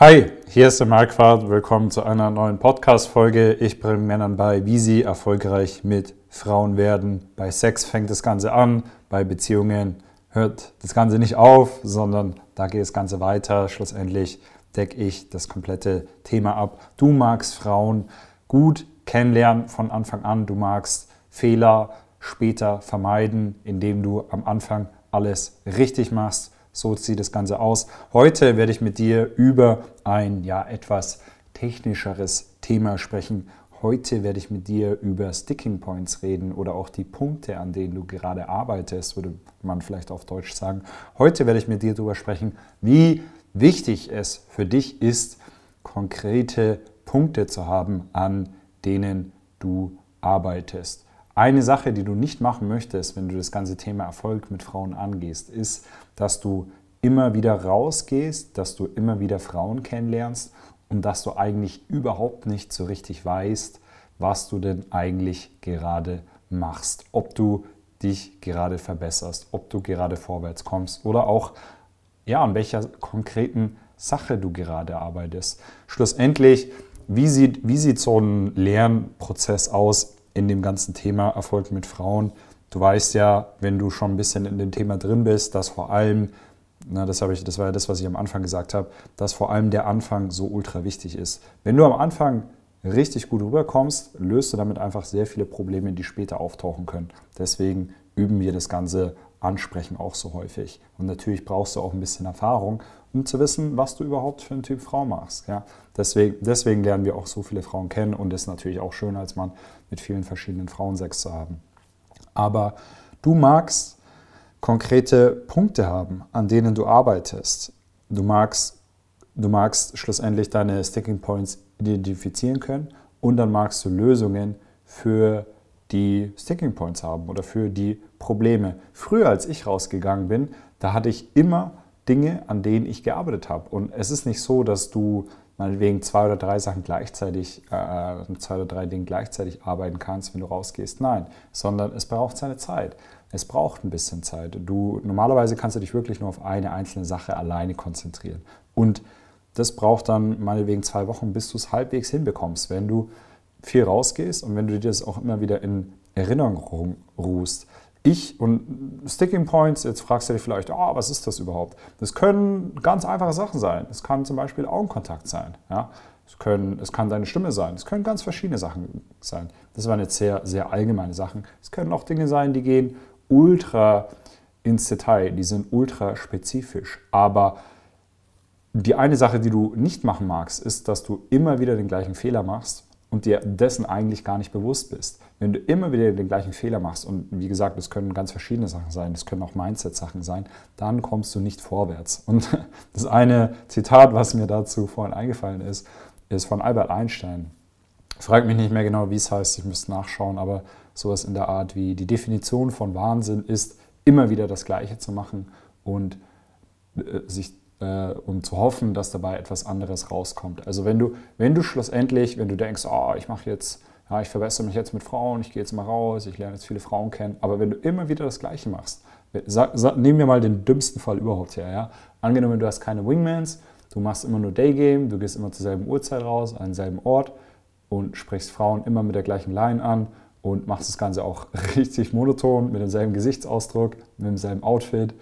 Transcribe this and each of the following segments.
Hi, hier ist der Marquardt. Willkommen zu einer neuen Podcast-Folge. Ich bringe Männern bei, wie sie erfolgreich mit Frauen werden. Bei Sex fängt das Ganze an, bei Beziehungen hört das Ganze nicht auf, sondern da geht das Ganze weiter. Schlussendlich decke ich das komplette Thema ab. Du magst Frauen gut kennenlernen von Anfang an. Du magst Fehler später vermeiden, indem du am Anfang alles richtig machst so sieht das Ganze aus. Heute werde ich mit dir über ein ja etwas technischeres Thema sprechen. Heute werde ich mit dir über Sticking Points reden oder auch die Punkte, an denen du gerade arbeitest, würde man vielleicht auf Deutsch sagen. Heute werde ich mit dir darüber sprechen, wie wichtig es für dich ist, konkrete Punkte zu haben, an denen du arbeitest. Eine Sache, die du nicht machen möchtest, wenn du das ganze Thema Erfolg mit Frauen angehst, ist, dass du immer wieder rausgehst, dass du immer wieder Frauen kennenlernst und dass du eigentlich überhaupt nicht so richtig weißt, was du denn eigentlich gerade machst. Ob du dich gerade verbesserst, ob du gerade vorwärts kommst oder auch ja, an welcher konkreten Sache du gerade arbeitest. Schlussendlich, wie sieht, wie sieht so ein Lernprozess aus? In dem ganzen Thema Erfolg mit Frauen. Du weißt ja, wenn du schon ein bisschen in dem Thema drin bist, dass vor allem, na, das, ich, das war ja das, was ich am Anfang gesagt habe, dass vor allem der Anfang so ultra wichtig ist. Wenn du am Anfang richtig gut rüberkommst, löst du damit einfach sehr viele Probleme, die später auftauchen können. Deswegen üben wir das ganze Ansprechen auch so häufig. Und natürlich brauchst du auch ein bisschen Erfahrung, um zu wissen, was du überhaupt für einen Typ Frau machst. Ja? Deswegen, deswegen lernen wir auch so viele Frauen kennen und ist natürlich auch schön, als Mann mit vielen verschiedenen Frauen Sex zu haben. Aber du magst konkrete Punkte haben, an denen du arbeitest. Du magst, du magst schlussendlich deine Sticking Points identifizieren können und dann magst du Lösungen für die Sticking Points haben oder für die Probleme. Früher, als ich rausgegangen bin, da hatte ich immer Dinge, an denen ich gearbeitet habe. Und es ist nicht so, dass du meinetwegen zwei oder drei Sachen gleichzeitig, äh, zwei oder drei Dinge gleichzeitig arbeiten kannst, wenn du rausgehst. Nein, sondern es braucht seine Zeit. Es braucht ein bisschen Zeit. Du, normalerweise kannst du dich wirklich nur auf eine einzelne Sache alleine konzentrieren. Und das braucht dann meinetwegen zwei Wochen, bis du es halbwegs hinbekommst. Wenn du viel rausgehst und wenn du dir das auch immer wieder in Erinnerung ruhst, ich und Sticking Points, jetzt fragst du dich vielleicht, oh, was ist das überhaupt? Das können ganz einfache Sachen sein. Es kann zum Beispiel Augenkontakt sein. Es, können, es kann deine Stimme sein. Es können ganz verschiedene Sachen sein. Das waren jetzt sehr, sehr allgemeine Sachen. Es können auch Dinge sein, die gehen ultra ins Detail, die sind ultra spezifisch. Aber die eine Sache, die du nicht machen magst, ist, dass du immer wieder den gleichen Fehler machst und dir dessen eigentlich gar nicht bewusst bist. Wenn du immer wieder den gleichen Fehler machst, und wie gesagt, das können ganz verschiedene Sachen sein, das können auch Mindset-Sachen sein, dann kommst du nicht vorwärts. Und das eine Zitat, was mir dazu vorhin eingefallen ist, ist von Albert Einstein. Frag mich nicht mehr genau, wie es heißt, ich müsste nachschauen, aber sowas in der Art wie die Definition von Wahnsinn ist, immer wieder das Gleiche zu machen und äh, sich äh, und zu hoffen, dass dabei etwas anderes rauskommt. Also wenn du, wenn du schlussendlich, wenn du denkst, oh, ich mache jetzt, ja, ich verbessere mich jetzt mit Frauen, ich gehe jetzt mal raus, ich lerne jetzt viele Frauen kennen, aber wenn du immer wieder das Gleiche machst, sag, sag, nehmen wir mal den dümmsten Fall überhaupt her, ja. Angenommen, du hast keine Wingmans, du machst immer nur Daygame, du gehst immer zur selben Uhrzeit raus, an denselben Ort und sprichst Frauen immer mit der gleichen Line an und machst das Ganze auch richtig monoton, mit demselben Gesichtsausdruck, mit demselben Outfit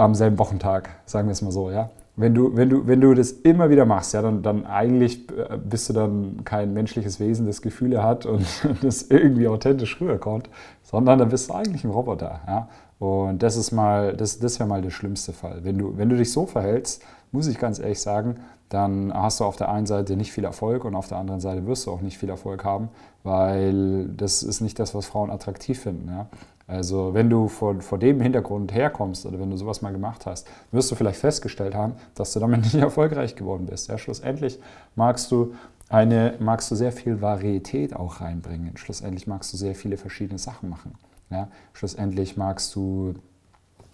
am selben Wochentag, sagen wir es mal so, ja. Wenn du, wenn du, wenn du das immer wieder machst, ja, dann, dann eigentlich äh, bist du dann kein menschliches Wesen, das Gefühle hat und das irgendwie authentisch rüberkommt, sondern dann bist du eigentlich ein Roboter. Ja? Und das ist mal, das, das wäre mal der schlimmste Fall. Wenn du, wenn du dich so verhältst, muss ich ganz ehrlich sagen, dann hast du auf der einen Seite nicht viel Erfolg und auf der anderen Seite wirst du auch nicht viel Erfolg haben, weil das ist nicht das, was Frauen attraktiv finden. Ja? Also wenn du vor, vor dem Hintergrund herkommst oder wenn du sowas mal gemacht hast, wirst du vielleicht festgestellt haben, dass du damit nicht erfolgreich geworden bist. Ja, schlussendlich magst du eine, magst du sehr viel Varietät auch reinbringen. Schlussendlich magst du sehr viele verschiedene Sachen machen. Ja, schlussendlich magst du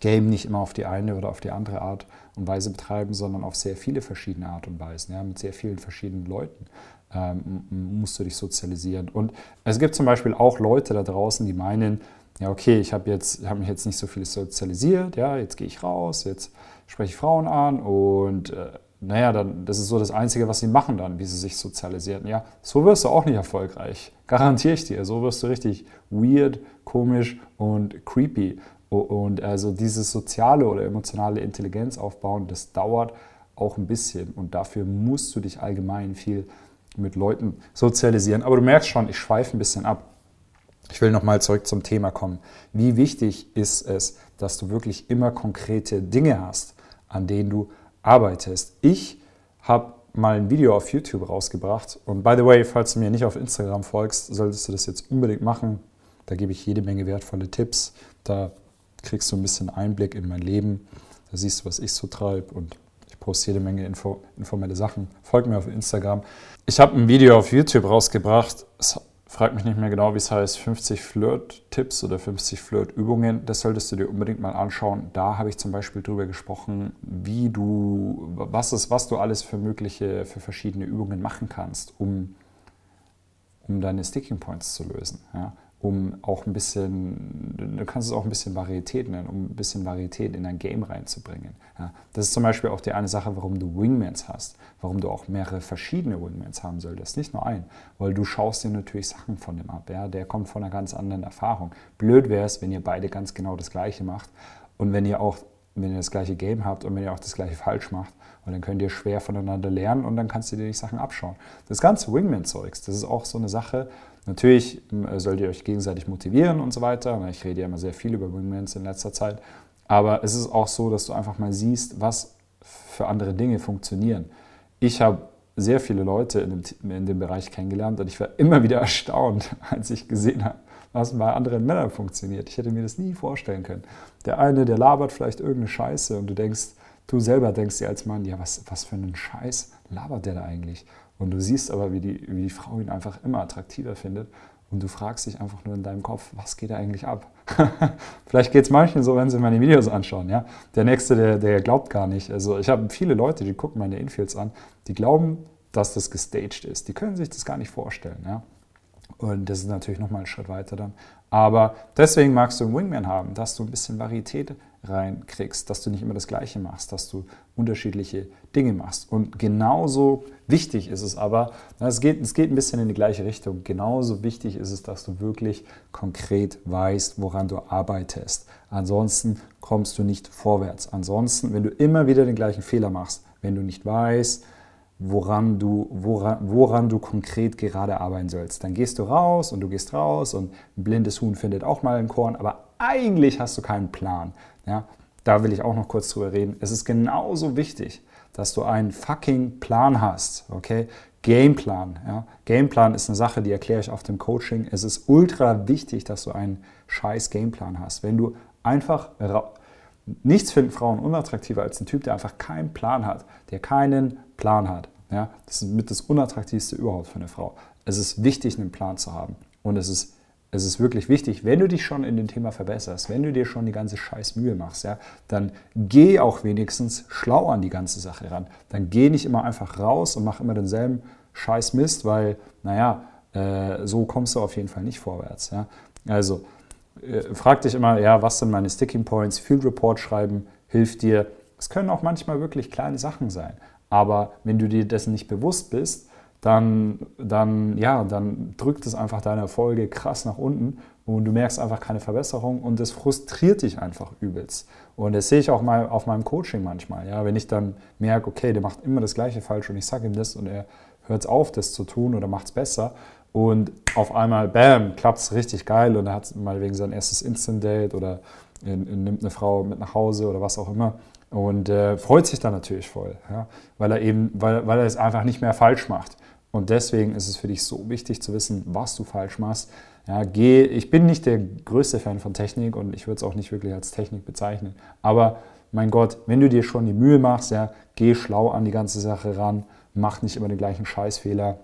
Game nicht immer auf die eine oder auf die andere Art und Weise betreiben, sondern auf sehr viele verschiedene Art und Weisen, ja, mit sehr vielen verschiedenen Leuten ähm, musst du dich sozialisieren. Und es gibt zum Beispiel auch Leute da draußen, die meinen, ja, okay, ich habe hab mich jetzt nicht so viel sozialisiert, ja, jetzt gehe ich raus, jetzt spreche ich Frauen an und äh, naja, dann, das ist so das Einzige, was sie machen dann, wie sie sich sozialisieren. Ja, so wirst du auch nicht erfolgreich. Garantiere ich dir. So wirst du richtig weird, komisch und creepy. Und also dieses soziale oder emotionale Intelligenz aufbauen, das dauert auch ein bisschen. Und dafür musst du dich allgemein viel mit Leuten sozialisieren. Aber du merkst schon, ich schweife ein bisschen ab. Ich will nochmal zurück zum Thema kommen. Wie wichtig ist es, dass du wirklich immer konkrete Dinge hast, an denen du arbeitest? Ich habe mal ein Video auf YouTube rausgebracht. Und by the way, falls du mir nicht auf Instagram folgst, solltest du das jetzt unbedingt machen. Da gebe ich jede Menge wertvolle Tipps. Da kriegst du ein bisschen Einblick in mein Leben. Da siehst du, was ich so treibe und ich poste jede Menge Info, informelle Sachen. Folg mir auf Instagram. Ich habe ein Video auf YouTube rausgebracht. Es frag mich nicht mehr genau, wie es heißt, 50 Flirt-Tipps oder 50 Flirt-Übungen. Das solltest du dir unbedingt mal anschauen. Da habe ich zum Beispiel darüber gesprochen, wie du, was ist, was du alles für mögliche, für verschiedene Übungen machen kannst, um, um deine Sticking Points zu lösen. Ja? Um auch ein bisschen, du kannst es auch ein bisschen Varietät nennen, um ein bisschen Varietät in dein Game reinzubringen. Ja, das ist zum Beispiel auch die eine Sache, warum du Wingmans hast, warum du auch mehrere verschiedene Wingmans haben solltest, nicht nur einen, weil du schaust dir natürlich Sachen von dem ab, ja, der kommt von einer ganz anderen Erfahrung. Blöd wäre es, wenn ihr beide ganz genau das Gleiche macht und wenn ihr auch wenn ihr das gleiche Game habt und wenn ihr auch das gleiche falsch macht. Und dann könnt ihr schwer voneinander lernen und dann kannst du dir die Sachen abschauen. Das ganze Wingman-Zeugs, das ist auch so eine Sache, Natürlich äh, sollt ihr euch gegenseitig motivieren und so weiter. Ich rede ja immer sehr viel über Wingmans in letzter Zeit. Aber es ist auch so, dass du einfach mal siehst, was für andere Dinge funktionieren. Ich habe sehr viele Leute in dem, in dem Bereich kennengelernt und ich war immer wieder erstaunt, als ich gesehen habe, was bei anderen Männern funktioniert. Ich hätte mir das nie vorstellen können. Der eine, der labert vielleicht irgendeine Scheiße und du denkst, du selber denkst dir als Mann, ja, was, was für einen Scheiß labert der da eigentlich? Und du siehst aber, wie die, wie die Frau ihn einfach immer attraktiver findet. Und du fragst dich einfach nur in deinem Kopf, was geht da eigentlich ab? Vielleicht geht es manchen so, wenn sie meine Videos anschauen. Ja? Der Nächste, der, der glaubt gar nicht. Also ich habe viele Leute, die gucken meine Infields an, die glauben, dass das gestaged ist. Die können sich das gar nicht vorstellen. Ja? Und das ist natürlich nochmal ein Schritt weiter dann. Aber deswegen magst du einen Wingman haben, dass du ein bisschen Varietät reinkriegst, dass du nicht immer das Gleiche machst, dass du unterschiedliche Dinge machst. Und genauso wichtig ist es aber, es geht, es geht ein bisschen in die gleiche Richtung, genauso wichtig ist es, dass du wirklich konkret weißt, woran du arbeitest. Ansonsten kommst du nicht vorwärts. Ansonsten, wenn du immer wieder den gleichen Fehler machst, wenn du nicht weißt, woran du, woran, woran du konkret gerade arbeiten sollst. Dann gehst du raus und du gehst raus und ein blindes Huhn findet auch mal ein Korn, aber eigentlich hast du keinen Plan. Ja? Da will ich auch noch kurz drüber reden. Es ist genauso wichtig, dass du einen fucking Plan hast, okay? Gameplan. Ja? Gameplan ist eine Sache, die erkläre ich auf dem Coaching. Es ist ultra wichtig, dass du einen scheiß Gameplan hast. Wenn du einfach nichts finden Frauen unattraktiver als ein Typ, der einfach keinen Plan hat, der keinen Plan hat. Ja, das ist mit das Unattraktivste überhaupt für eine Frau. Es ist wichtig, einen Plan zu haben. Und es ist, es ist wirklich wichtig, wenn du dich schon in dem Thema verbesserst, wenn du dir schon die ganze scheiß Mühe machst, ja, dann geh auch wenigstens schlau an die ganze Sache ran. Dann geh nicht immer einfach raus und mach immer denselben scheiß Mist, weil, naja, äh, so kommst du auf jeden Fall nicht vorwärts. Ja. Also, äh, frag dich immer, ja, was sind meine Sticking Points? Field Report schreiben hilft dir. Es können auch manchmal wirklich kleine Sachen sein. Aber wenn du dir dessen nicht bewusst bist, dann, dann, ja, dann drückt es einfach deine Erfolge krass nach unten und du merkst einfach keine Verbesserung und das frustriert dich einfach übelst. Und das sehe ich auch mal auf meinem Coaching manchmal. Ja, wenn ich dann merke, okay, der macht immer das Gleiche falsch und ich sage ihm das und er hört auf, das zu tun oder macht es besser. Und auf einmal, bam, klappt es richtig geil und er hat mal wegen sein erstes Instant-Date oder nimmt eine Frau mit nach Hause oder was auch immer und äh, freut sich dann natürlich voll, ja, weil er eben, weil, weil er es einfach nicht mehr falsch macht. Und deswegen ist es für dich so wichtig zu wissen, was du falsch machst. Ja, geh, ich bin nicht der größte Fan von Technik und ich würde es auch nicht wirklich als Technik bezeichnen. Aber mein Gott, wenn du dir schon die Mühe machst, ja, geh schlau an die ganze Sache ran, mach nicht immer den gleichen Scheißfehler.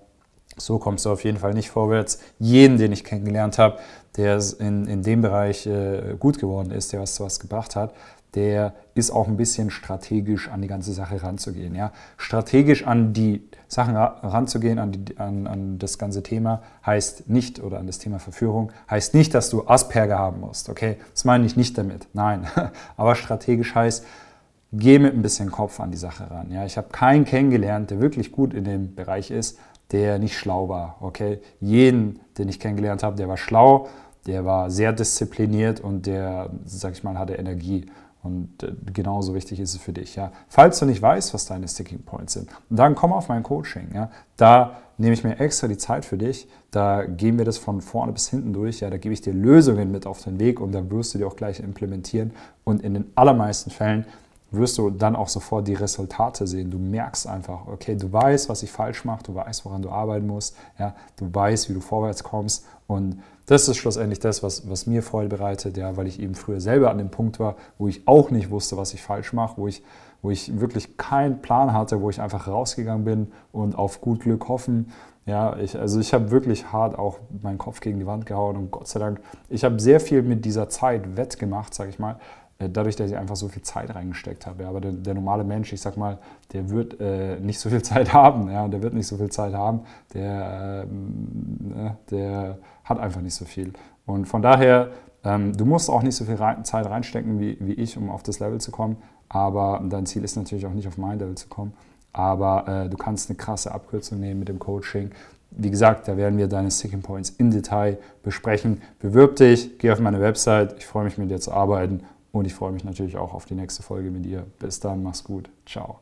So kommst du auf jeden Fall nicht vorwärts. Jeden, den ich kennengelernt habe, der in, in dem Bereich äh, gut geworden ist, der was zu was gebracht hat, der ist auch ein bisschen strategisch an die ganze Sache ranzugehen. Ja? Strategisch an die Sachen ranzugehen, an, die, an, an, das ganze Thema, heißt nicht, oder an das Thema Verführung, heißt nicht, dass du Asperger haben musst. Okay, das meine ich nicht damit. Nein. Aber strategisch heißt, geh mit ein bisschen Kopf an die Sache ran. Ja, ich habe keinen kennengelernt, der wirklich gut in dem Bereich ist, der nicht schlau war. Okay, jeden, den ich kennengelernt habe, der war schlau, der war sehr diszipliniert und der, sag ich mal, hatte Energie. Und äh, genauso wichtig ist es für dich. Ja. Falls du nicht weißt, was deine Sticking Points sind, dann komm auf mein Coaching. Ja. Da nehme ich mir extra die Zeit für dich. Da gehen wir das von vorne bis hinten durch. Ja. Da gebe ich dir Lösungen mit auf den Weg und da wirst du die auch gleich implementieren. Und in den allermeisten Fällen wirst du dann auch sofort die Resultate sehen. Du merkst einfach, okay, du weißt, was ich falsch mache, du weißt, woran du arbeiten musst, ja, du weißt, wie du vorwärts kommst und das ist schlussendlich das, was, was mir Freude bereitet, ja, weil ich eben früher selber an dem Punkt war, wo ich auch nicht wusste, was ich falsch mache, wo ich, wo ich wirklich keinen Plan hatte, wo ich einfach rausgegangen bin und auf gut Glück hoffen. Ja, ich, also ich habe wirklich hart auch meinen Kopf gegen die Wand gehauen und Gott sei Dank, ich habe sehr viel mit dieser Zeit wettgemacht, sage ich mal, dadurch, dass ich einfach so viel Zeit reingesteckt habe. Ja, aber der, der, normale Mensch, ich sag mal, der wird äh, nicht so viel Zeit haben. Ja, der wird nicht so viel Zeit haben. Der, äh, der hat einfach nicht so viel. Und von daher, ähm, du musst auch nicht so viel rein, Zeit reinstecken wie, wie ich, um auf das Level zu kommen. Aber dein Ziel ist natürlich auch nicht auf mein Level zu kommen. Aber äh, du kannst eine krasse Abkürzung nehmen mit dem Coaching. Wie gesagt, da werden wir deine Sticking Points im Detail besprechen. Bewirb dich, geh auf meine Website. Ich freue mich, mit dir zu arbeiten und ich freue mich natürlich auch auf die nächste Folge mit dir. Bis dann, mach's gut. Ciao.